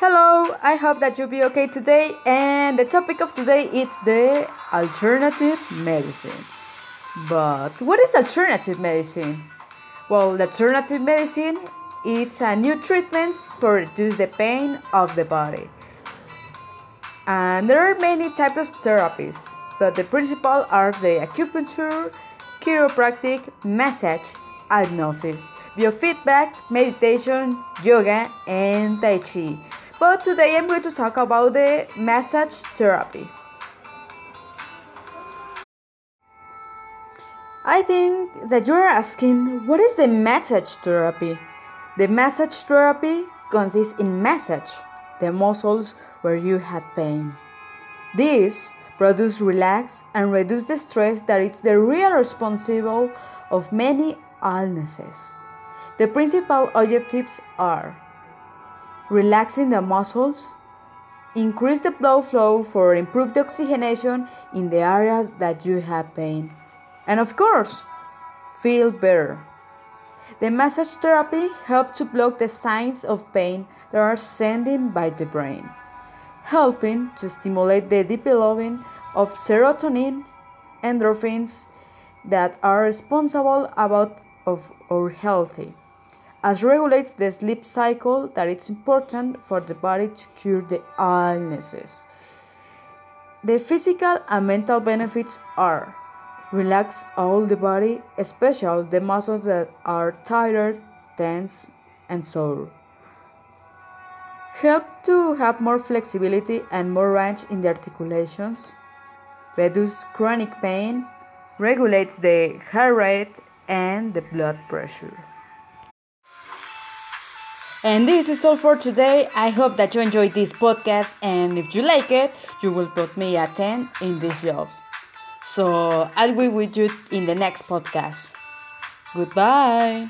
Hello, I hope that you'll be okay today. And the topic of today is the alternative medicine. But what is alternative medicine? Well, the alternative medicine is a new treatments for reduce the pain of the body. And there are many types of therapies, but the principal are the acupuncture, chiropractic, massage, hypnosis, biofeedback, meditation, yoga, and tai chi. But today I'm going to talk about the massage therapy. I think that you're asking what is the massage therapy? The massage therapy consists in massage the muscles where you have pain. This produce relax and reduce the stress that is the real responsible of many illnesses. The principal objectives are relaxing the muscles, increase the blood flow for improved oxygenation in the areas that you have pain, and of course, feel better. The massage therapy helps to block the signs of pain that are sent by the brain, helping to stimulate the development of serotonin, endorphins that are responsible about of our healthy, as regulates the sleep cycle that is important for the body to cure the illnesses. The physical and mental benefits are relax all the body, especially the muscles that are tired, tense, and sore. Help to have more flexibility and more range in the articulations. Reduce chronic pain, regulates the heart rate and the blood pressure. And this is all for today. I hope that you enjoyed this podcast and if you like it, you will put me a 10 in this job. So I'll be with you in the next podcast. Goodbye.